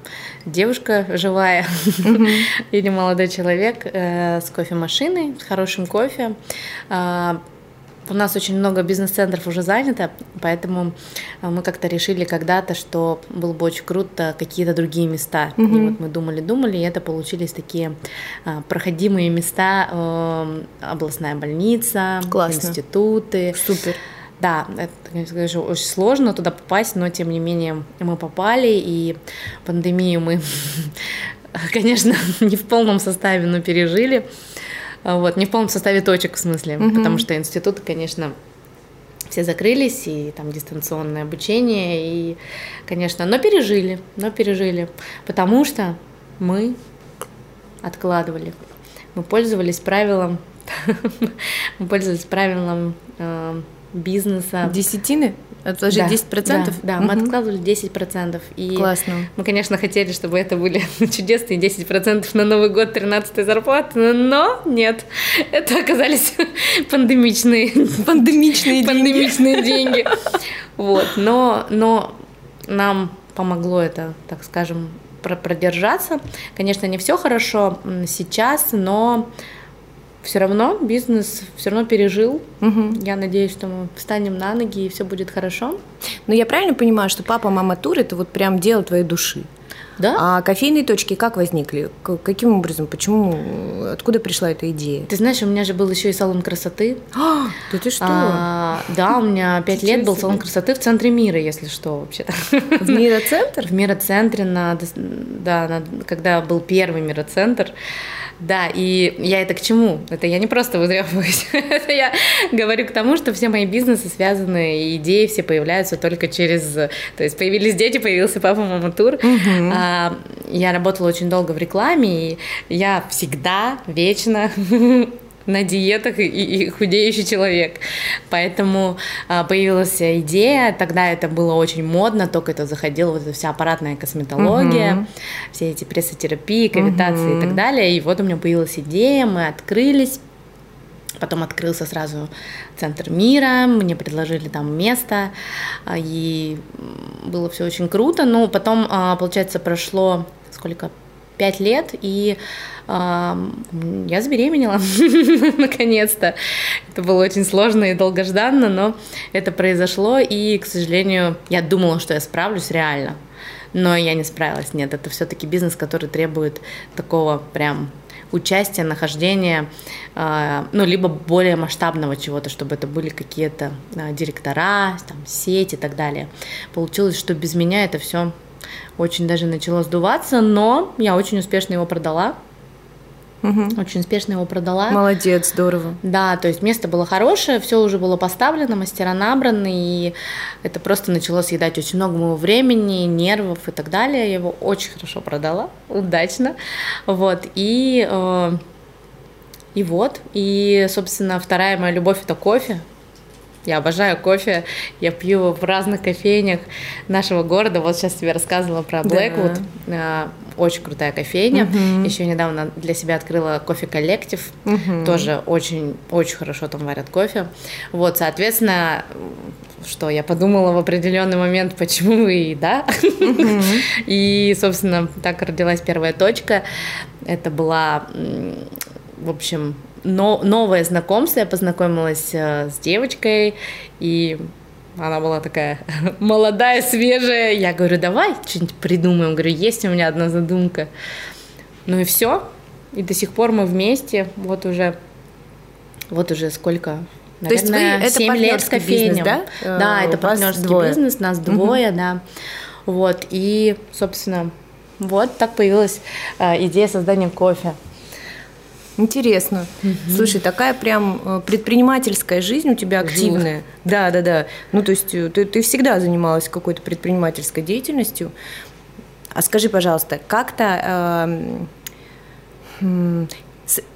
девушка живая угу. или молодой человек э, с кофемашиной, с хорошим кофе. У нас очень много бизнес-центров уже занято, поэтому мы как-то решили когда-то, что было бы очень круто какие-то другие места. Угу. И вот мы думали-думали, и это получились такие проходимые места, областная больница, Классно. институты. Супер. Да, это, конечно, очень сложно туда попасть, но тем не менее мы попали, и пандемию мы, конечно, не в полном составе, но пережили. Вот, не в полном составе точек, в смысле, угу. потому что институты, конечно, все закрылись, и там дистанционное обучение, и, конечно, но пережили, но пережили, потому что мы откладывали. Мы пользовались правилом, мы пользовались правилом э, бизнеса. Десятины? Отложить да, 10%? Да, да угу. мы откладывали 10%. И Классно. Мы, конечно, хотели, чтобы это были чудесные 10% на Новый год 13 зарплаты, но нет. Это оказались пандемичные, пандемичные, пандемичные деньги. Вот. Но, но нам помогло это, так скажем, продержаться. Конечно, не все хорошо сейчас, но все равно бизнес все равно пережил. Угу. Я надеюсь, что мы встанем на ноги и все будет хорошо. Но я правильно понимаю, что папа, мама тур это вот прям дело твоей души? Да. А кофейные точки как возникли? Каким образом? Почему? Откуда пришла эта идея? Ты знаешь, у меня же был еще и салон красоты. А, да ты что? А, да, у меня пять лет был салон красоты в центре мира, если что, вообще-то. В мироцентр? В мироцентре, на, да, на, когда был первый мироцентр. Да, и я это к чему? Это я не просто выдрёпываюсь. это я говорю к тому, что все мои бизнесы связаны, и идеи все появляются только через... То есть появились дети, появился папа, мама тур. Угу. А, я работала очень долго в рекламе, и я всегда, вечно на диетах и, и худеющий человек. Поэтому а, появилась идея, тогда это было очень модно, только это заходила вот эта вся аппаратная косметология, угу. все эти прессотерапии, кавитации угу. и так далее. И вот у меня появилась идея, мы открылись. Потом открылся сразу центр мира, мне предложили там место, а, и было все очень круто. Но потом, а, получается, прошло сколько? Пять лет, и я забеременела, наконец-то. Это было очень сложно и долгожданно, но это произошло, и, к сожалению, я думала, что я справлюсь реально, но я не справилась. Нет, это все-таки бизнес, который требует такого прям участия, нахождения, а, ну, либо более масштабного чего-то, чтобы это были какие-то а, директора, там, сеть и так далее. Получилось, что без меня это все очень даже начало сдуваться, но я очень успешно его продала. Угу. Очень успешно его продала. Молодец, здорово. Да, то есть место было хорошее, все уже было поставлено, мастера набраны, и это просто начало съедать очень много моего времени, нервов и так далее. Я его очень хорошо продала, удачно. Вот, и, э, и вот, и, собственно, вторая моя любовь – это кофе. Я обожаю кофе, я пью его в разных кофейнях нашего города. Вот сейчас тебе рассказывала про Blackwood. Да. Очень крутая кофейня. Угу. Еще недавно для себя открыла кофе коллектив. Угу. Тоже очень, очень хорошо там варят кофе. Вот, соответственно, что я подумала в определенный момент, почему и да. Угу. И, собственно, так родилась первая точка. Это была, в общем, но, новое знакомство. Я познакомилась э, с девочкой, и она была такая молодая, свежая. Я говорю, давай что-нибудь придумаем. Говорю, есть у меня одна задумка. Ну и все. И до сих пор мы вместе. Вот уже, вот уже сколько? Наверное, То есть вы, это 7 лет с кофейнем. да? Да, это партнерский двое. бизнес, нас двое, угу. да. Вот, и, собственно, вот так появилась э, идея создания кофе. Интересно. Угу. Слушай, такая прям э, предпринимательская жизнь у тебя активная. Жух. Да, да, да. Ну, то есть э, ты, ты всегда занималась какой-то предпринимательской деятельностью. А скажи, пожалуйста, как-то э,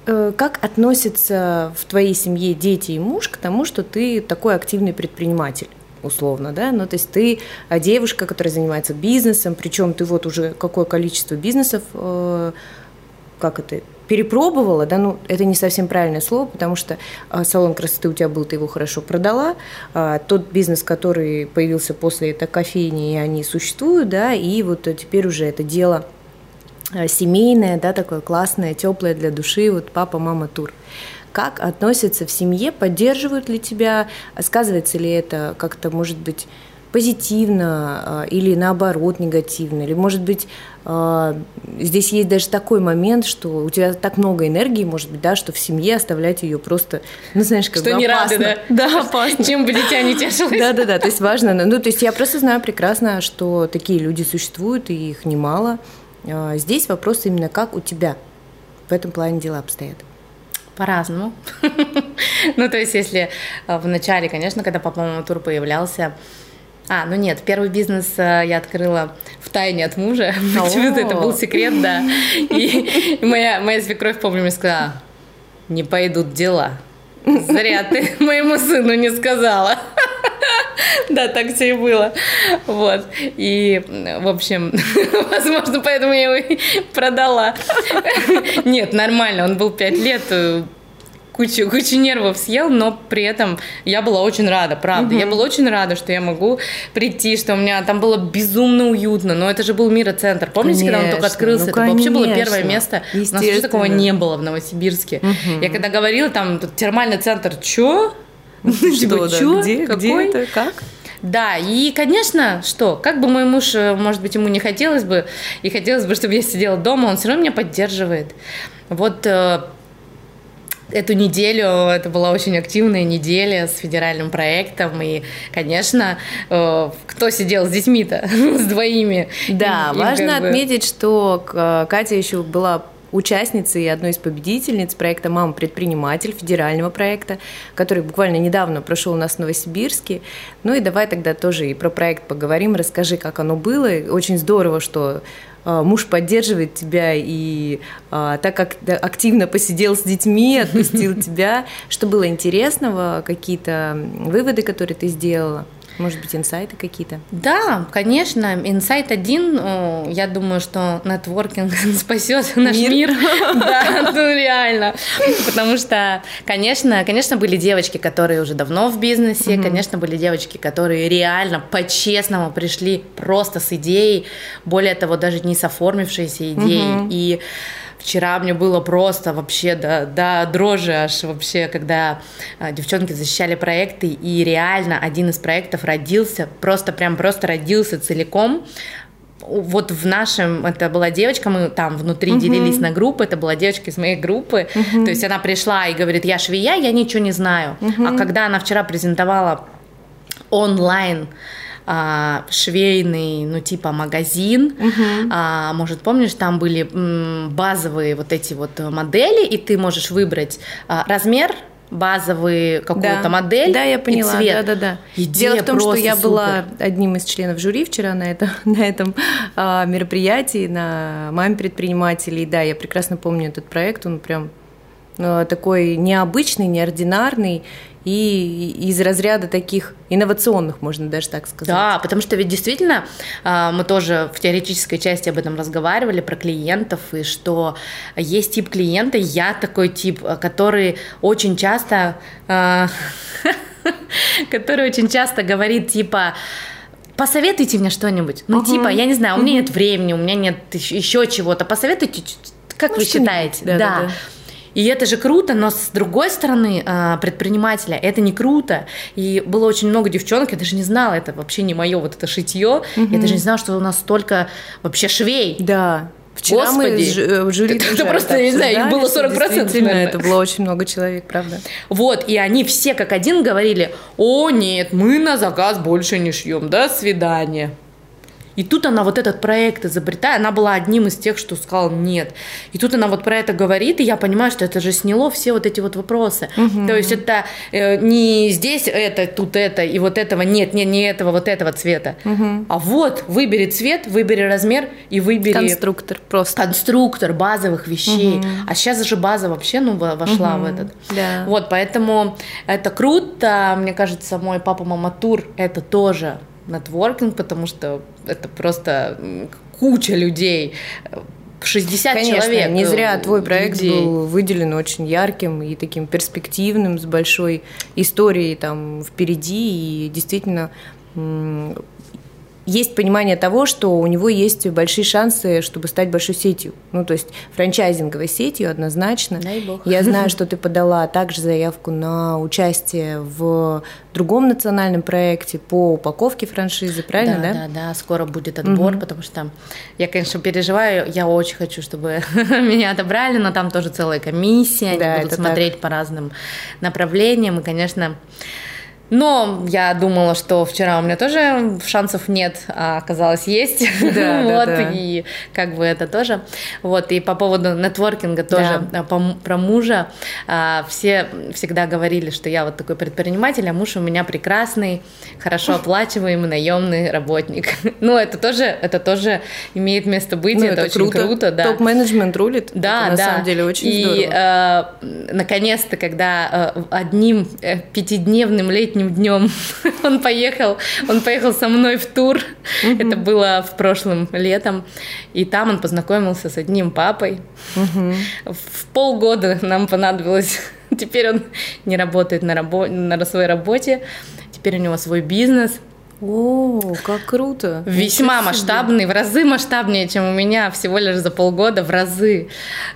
э, как относятся в твоей семье дети и муж к тому, что ты такой активный предприниматель? условно, да, ну, то есть ты э, девушка, которая занимается бизнесом, причем ты вот уже какое количество бизнесов, э, как это, перепробовала, да, ну, это не совсем правильное слово, потому что а, салон красоты у тебя был, ты его хорошо продала, а, тот бизнес, который появился после этой кофейни, они существуют, да, и вот теперь уже это дело а, семейное, да, такое классное, теплое для души, вот папа, мама, тур. Как относятся в семье, поддерживают ли тебя, сказывается ли это как-то, может быть, позитивно а, или наоборот негативно, или может быть а, здесь есть даже такой момент, что у тебя так много энергии, может быть, да, что в семье оставлять ее просто, ну знаешь, как что бы не опасно. рады, да? Да, опасно. Чем бы дитя не тешилось. Да, да, да, то есть важно, ну то есть я просто знаю прекрасно, что такие люди существуют и их немало. А, здесь вопрос именно как у тебя в этом плане дела обстоят. По-разному. ну, то есть, если в начале, конечно, когда папа тур появлялся, а, ну нет, первый бизнес э, я открыла в тайне от мужа. Почему-то это был секрет, да. И моя, моя свекровь, помню, мне сказала, не пойдут дела. Зря ты моему сыну не сказала. Да, так все и было. Вот. И, в общем, возможно, поэтому я его продала. Нет, нормально, он был пять лет, э, кучу, кучу нервов съел, но при этом я была очень рада, правда. Угу. Я была очень рада, что я могу прийти, что у меня там было безумно уютно. Но это же был мироцентр. Помните, конечно, когда он только открылся? Ну, это конечно. вообще было первое место. У нас вообще такого не было в Новосибирске. Угу. Я когда говорила, там тут термальный центр, чё? Что, да? Где? Где это? Как? Да, и, конечно, что, как бы мой муж, э, может быть, ему не хотелось бы, и хотелось бы, чтобы я сидела дома, он все равно меня поддерживает. Вот э, эту неделю, это была очень активная неделя с федеральным проектом, и, конечно, э, кто сидел с детьми-то, с двоими? Да, им, важно как бы... отметить, что Катя еще была участницей и одной из победительниц проекта «Мама предприниматель» федерального проекта, который буквально недавно прошел у нас в Новосибирске. Ну и давай тогда тоже и про проект поговорим, расскажи, как оно было. Очень здорово, что муж поддерживает тебя и а, так как активно посидел с детьми, отпустил тебя. Что было интересного, какие-то выводы, которые ты сделала? Может быть, инсайты какие-то? Да, конечно. Инсайт один, я думаю, что нетворкинг спасет наш мир. мир. Да, ну реально. Потому что, конечно, конечно, были девочки, которые уже давно в бизнесе, угу. конечно, были девочки, которые реально по-честному пришли просто с идеей, более того, даже не с оформившейся идеей. Угу. И Вчера мне было просто вообще до, до дрожи аж вообще, когда а, девчонки защищали проекты, и реально один из проектов родился, просто прям просто родился целиком вот в нашем, это была девочка, мы там внутри uh-huh. делились на группы, это была девочка из моей группы, uh-huh. то есть она пришла и говорит, я швея, я ничего не знаю, uh-huh. а когда она вчера презентовала онлайн а, швейный, ну типа магазин. Мгм. А, может, помнишь, там были м, базовые вот эти вот модели, и ты можешь выбрать а, размер базовый какую-то Да. модель Да, я и поняла. цвет. Да, да, да. Идея Дело в том, что я супер. была одним из членов жюри вчера на, это, на этом а, мероприятии, на маме предпринимателей. Да, я прекрасно помню этот проект. Он прям а, такой необычный, неординарный и из разряда таких инновационных, можно даже так сказать. Да, потому что ведь действительно а, мы тоже в теоретической части об этом разговаривали, про клиентов, и что есть тип клиента, я такой тип, который очень часто, а, который очень часто говорит типа, посоветуйте мне что-нибудь. Ну, типа, я не знаю, у меня нет времени, у меня нет еще чего-то. Посоветуйте, как Ну, вы считаете? Да, да, да. И это же круто, но с другой стороны, а, предпринимателя это не круто. И было очень много девчонок, я даже не знала, это вообще не мое вот это шитье. Я даже не знала, что у нас столько вообще швей. Да. Вчера мы Господи. жю- э, в жюри Это просто, это я не знаю, их было что 40%, действительно наверное. Это было очень много человек, правда. Вот, и они все как один говорили, о нет, мы на заказ больше не шьем, до свидания. И тут она вот этот проект изобретает, она была одним из тех, что сказал нет. И тут она вот про это говорит, и я понимаю, что это же сняло все вот эти вот вопросы. То есть это э, не здесь это, тут это, и вот этого нет, нет, не этого, вот этого цвета. А вот, выбери цвет, выбери размер и выбери Конструктор просто. конструктор базовых вещей. А сейчас же база вообще ну, во- вошла в этот. Да. Вот, поэтому это круто. Мне кажется, мой папа Мама Тур это тоже нетворкинг, потому что это просто куча людей. 60 Конечно, человек. не зря э, твой проект людей. был выделен очень ярким и таким перспективным, с большой историей там впереди. И действительно есть понимание того, что у него есть большие шансы, чтобы стать большой сетью. Ну, то есть франчайзинговой сетью однозначно. Дай бог. Я знаю, что ты подала также заявку на участие в другом национальном проекте по упаковке франшизы, правильно, да? да? Да, скоро будет отбор, потому что я, конечно, переживаю, я очень хочу, чтобы меня отобрали, но там тоже целая комиссия, они Да, будут смотреть по разным направлениям, и, конечно, но я думала, что вчера у меня тоже шансов нет, а оказалось есть. Да, да, вот, да. и как бы это тоже. Вот, и по поводу нетворкинга тоже, Да. а, по про мужа, а, все всегда говорили, что я вот такой предприниматель, а муж у меня прекрасный, хорошо оплачиваемый наемный работник. Ну, это тоже, это тоже имеет место быть, Ну, это, очень круто, да. Топ-менеджмент рулит. Да, Это на да. самом деле очень и, здорово. э, наконец-то, когда э, одним э, пятидневным летним днем он поехал, он поехал со мной в тур. Это было в прошлом летом, и там он познакомился с одним папой. В полгода нам понадобилось. Теперь он не работает на, рабо- на своей работе. Теперь у него свой бизнес. О, как круто. Весьма Ничего себе. масштабный, в разы масштабнее, чем у меня всего лишь за полгода, в разы.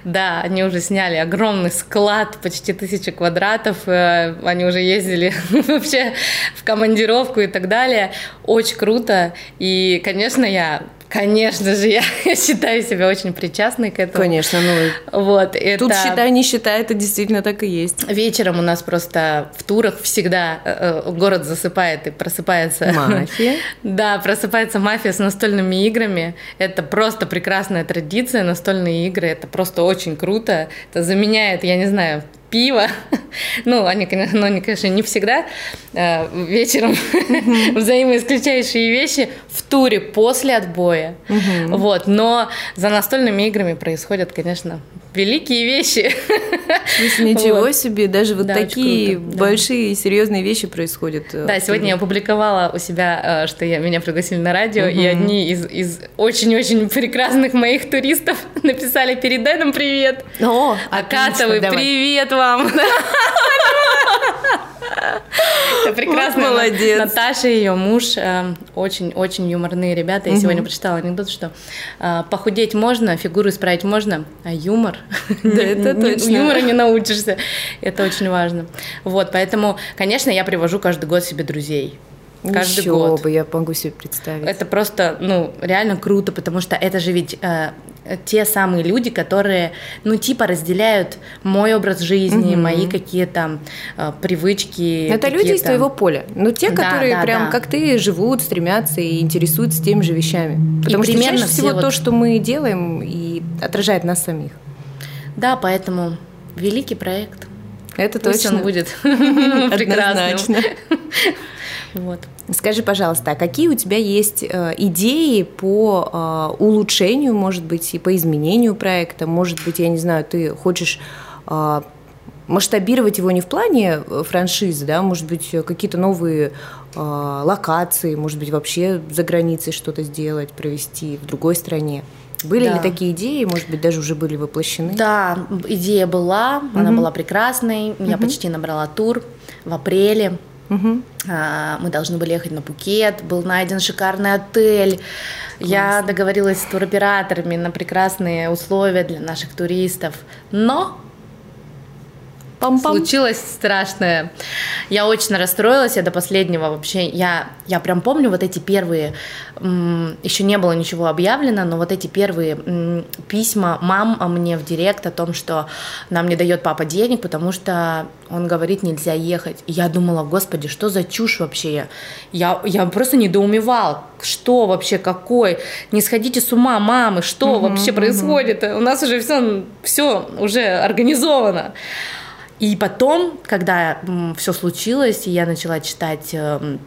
Да, они уже сняли огромный склад, почти тысячи квадратов, э, они уже ездили вообще в командировку и так далее. Очень круто. И, конечно, я, конечно же, я считаю себя очень причастной к этому. Конечно, ну, Вот, это... тут считай, не считай, это действительно так и есть. Вечером у нас просто в турах всегда э, э, город засыпает и просыпается. Мафия. Да, просыпается мафия с настольными играми. Это просто прекрасная традиция. Настольные игры это просто очень круто. Это заменяет, я не знаю, пиво. Ну, они, конечно, но они, конечно, не всегда э, вечером взаимоисключающие вещи в туре после отбоя. Вот, но за настольными играми происходят, конечно, великие вещи. Ничего Вот. себе, даже вот Да, такие круто, да. большие и серьезные вещи происходят. э, Да, сегодня я опубликовала у себя, э, что я, меня пригласили на радио, и одни из, из очень-очень прекрасных моих туристов написали «Передай нам привет». О, Акатовы, отлично, привет вам! Это прекрасно. Вот молодец. Наташа и ее муж э, очень-очень юморные ребята. Я сегодня прочитала анекдот, что э, похудеть можно, фигуру исправить можно, а юмор... Да, это точно. Юмора не научишься. Это очень важно. Вот, поэтому, конечно, я привожу каждый год себе друзей. Каждый Еще год. бы, я могу себе представить. Это просто, ну, реально круто, потому что это же ведь э, те самые люди, которые, ну, типа разделяют мой образ жизни, Мгм. мои какие-то э, привычки. Это люди из твоего поля. Ну, те, Да, которые да, прям да. как ты живут, стремятся и интересуются теми же вещами. Потому что примерно чаще все всего вот- то, что мы делаем, и отражает нас самих. Да, поэтому великий проект. Это Пусть точно. он будет прекрасным. Вот. Скажи, пожалуйста, а какие у тебя есть э, идеи по э, улучшению, может быть, и по изменению проекта? Может быть, я не знаю, ты хочешь э, масштабировать его не в плане франшизы, да, может быть, какие-то новые э, локации, может быть, вообще за границей что-то сделать, провести в другой стране? Были Да. ли такие идеи, может быть, даже уже были воплощены? Да, идея была, она Мгм. была прекрасной. Я почти набрала тур в апреле. Мгм. А, Мы должны были ехать на Пукет, был найден шикарный отель. Я договорилась с туроператорами на прекрасные условия для наших туристов. Но Пам-пам. случилось страшное. Я очень расстроилась, я до последнего вообще, я, я прям помню вот эти первые, еще не было ничего объявлено, но вот эти первые м, письма мам мне в директ о том, что нам не дает папа денег, потому что он говорит, нельзя ехать. И я думала, господи, что за чушь вообще? Я, я просто недоумевал, что вообще, какой? Не сходите с ума, мамы, что вообще происходит? У нас уже все, все уже организовано. И потом, когда все случилось, и я начала читать эм,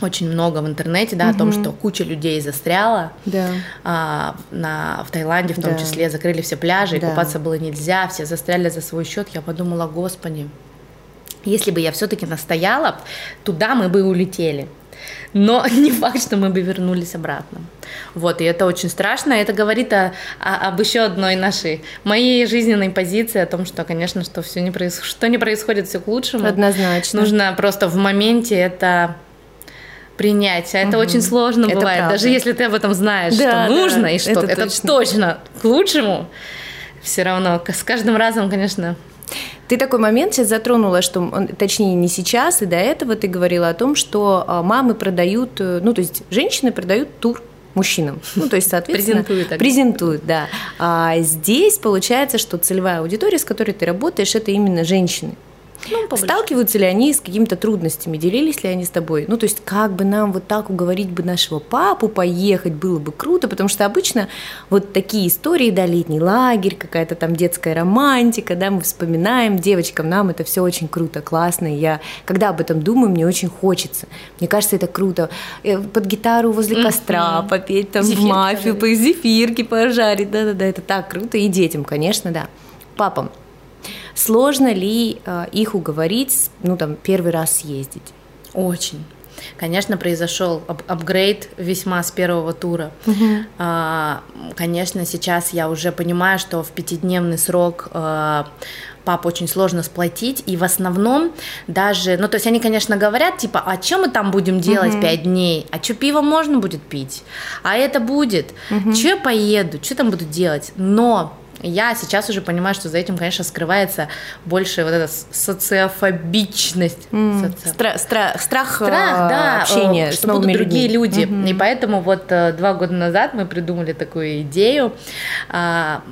очень много в интернете, да, о том, что куча людей застряла Да. а, на, в Таиланде, в том Да. числе, закрыли все пляжи, и Да. купаться было нельзя, все застряли за свой счет. Я подумала, господи, если бы я все-таки настояла, туда мы бы улетели. Но не факт, что мы бы вернулись обратно. Вот, и это очень страшно. Это говорит о- о- об еще одной нашей, моей жизненной позиции, о том, что, конечно, что все не происходит, что не происходит, все к лучшему. Однозначно. Нужно просто в моменте это принять. А это очень сложно Это бывает. правда. Даже если ты об этом знаешь, Да, что да, нужно и что это это, точно. точно к лучшему, все равно с каждым разом, конечно, Ты такой момент сейчас затронула, что, точнее, не сейчас, и до этого ты говорила о том, что а, мамы продают, э, ну, то есть женщины продают тур мужчинам. Ну, то есть, соответственно... Презентуют так. Презентуют, да. А здесь получается, что целевая аудитория, с которой ты работаешь, это именно женщины. Ну, побольше. Сталкиваются ли они с какими-то трудностями? Делились ли они с тобой? Ну, то есть, как бы нам вот так уговорить бы нашего папу поехать, было бы круто, потому что обычно вот такие истории, да, летний лагерь, какая-то там детская романтика, да, мы вспоминаем, девочкам, нам это все очень круто, классно, и я, когда об этом думаю, мне очень хочется. Мне кажется, это круто. Э, Под гитару возле костра попеть, там, Зефирки мафию, по зефирки пожарить, да-да-да, это так круто, и детям, конечно, да. Папам, Сложно ли э, их уговорить, ну там первый раз съездить? Очень. Конечно, произошел ап- апгрейд весьма с первого тура. А, Конечно, сейчас я уже понимаю, что в пятидневный срок а, пап очень сложно сплотить, и в основном даже, ну то есть они, конечно, говорят, типа, а что мы там будем делать пять дней, а что пиво можно будет пить, а это будет, что я поеду, что там буду делать, но я сейчас уже понимаю, что за этим, конечно, скрывается больше вот эта социофобичность. Соци- Стра- стра- страх, э, страх, да, общения э, с что новыми будут другие людьми. люди. И поэтому вот э, два года назад мы придумали такую идею. А,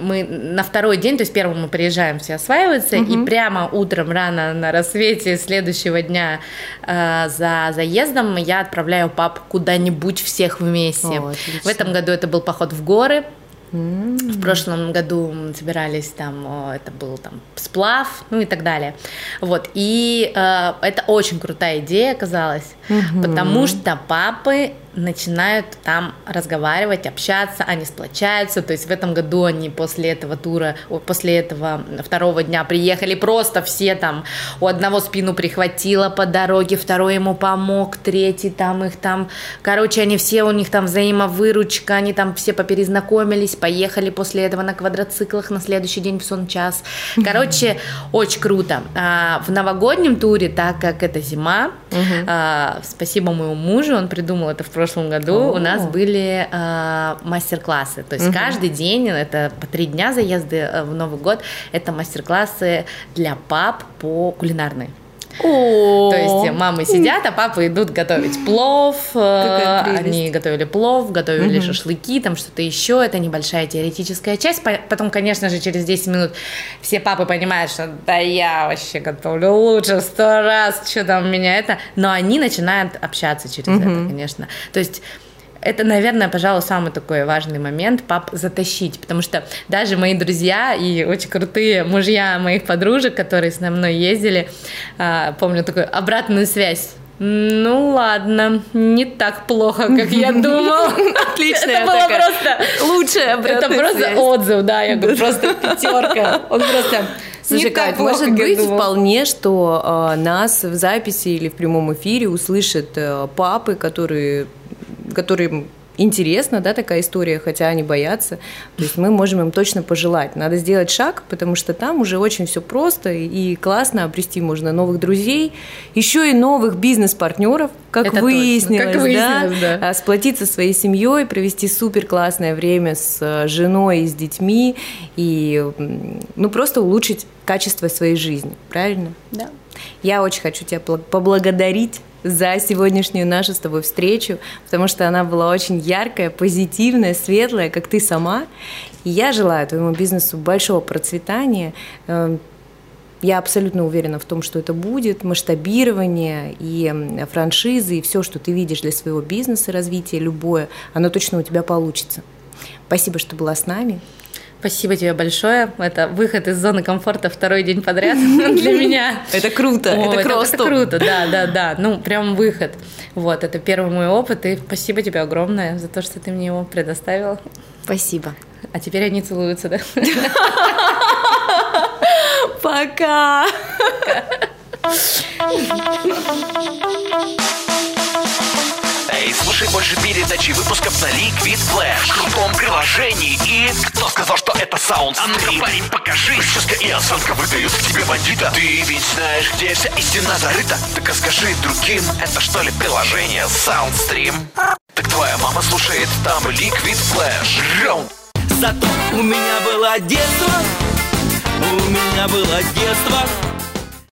Мы на второй день, то есть первым мы приезжаем, все осваиваются, и прямо утром рано на рассвете следующего дня э, за заездом я отправляю пап куда-нибудь всех вместе. Отлично. В этом году это был поход в горы. В прошлом году собирались там, это был там сплав, ну и так далее. Вот, и э, это очень крутая идея оказалась, потому что папы начинают там разговаривать, общаться, они сплочаются, то есть в этом году они после этого тура, после этого второго дня приехали просто все там, у одного спину прихватило по дороге, второй ему помог, третий там их там, короче, они все, у них там взаимовыручка, они там все поперезнакомились, поехали после этого на квадроциклах на следующий день в сон час. Короче, очень круто. А, в новогоднем туре, так как это зима, а, спасибо моему мужу, он придумал это в прошлом году, О. у нас были а, мастер-классы. То есть каждый день, это по три дня заезды э, в Новый год, это мастер-классы для пап по кулинарной. То есть мамы сидят, а папы идут готовить плов. Э, они готовили плов, готовили шашлыки, там что-то еще. Это небольшая теоретическая часть. Потом, конечно же, через 10 минут все папы понимают, что да я вообще готовлю лучше сто раз, что там у меня это. Но они начинают общаться через это, конечно. То есть это, наверное, пожалуй, самый такой важный момент пап затащить, потому что даже мои друзья и очень крутые мужья моих подружек, которые с мной ездили, а, помню такую обратную связь. Ну ладно, не так плохо, как я думал. Отлично. Это было просто лучшая Это просто отзыв, да, я говорю, просто пятерка. Он просто Слушай, Кать, может быть вполне, что э, нас в записи или в прямом эфире услышат э, папы, которые которым интересна, да, такая история, хотя они боятся. То есть мы можем им точно пожелать. Надо сделать шаг, потому что там уже очень все просто и классно обрести можно новых друзей, еще и новых бизнес-партнеров, как Это выяснилось, как выяснилось да? да, сплотиться своей семьей, провести супер классное время с э, женой и с детьми и ну просто улучшить качество своей жизни, правильно? Да. Я очень хочу тебя поблагодарить за сегодняшнюю нашу с тобой встречу, потому что она была очень яркая, позитивная, светлая, как ты сама. Я желаю твоему бизнесу большого процветания. Эм, я абсолютно уверена в том, что это будет масштабирование и франшизы, и все, что ты видишь для своего бизнеса, развития любое, оно точно у тебя получится. Спасибо, что была с нами. Спасибо тебе большое. Это выход из зоны комфорта второй день подряд для меня. Это круто, это просто. Это круто, да, да, да. Ну, прям выход. Вот, это первый мой опыт, и спасибо тебе огромное за то, что ты мне его предоставила. Спасибо. А теперь они целуются, да? Пока. Слушай больше передачи выпусков на Liquid Flash. В крутом приложении. И кто сказал, что это саунд А парень, покажи. Прическа и осанка выдают к тебе бандита. Ты ведь знаешь, где вся истина зарыта. Так а скажи другим, это что ли приложение Soundstream? Так твоя мама слушает там Liquid Flash. Раунд. Зато у меня было детство, у меня было детство,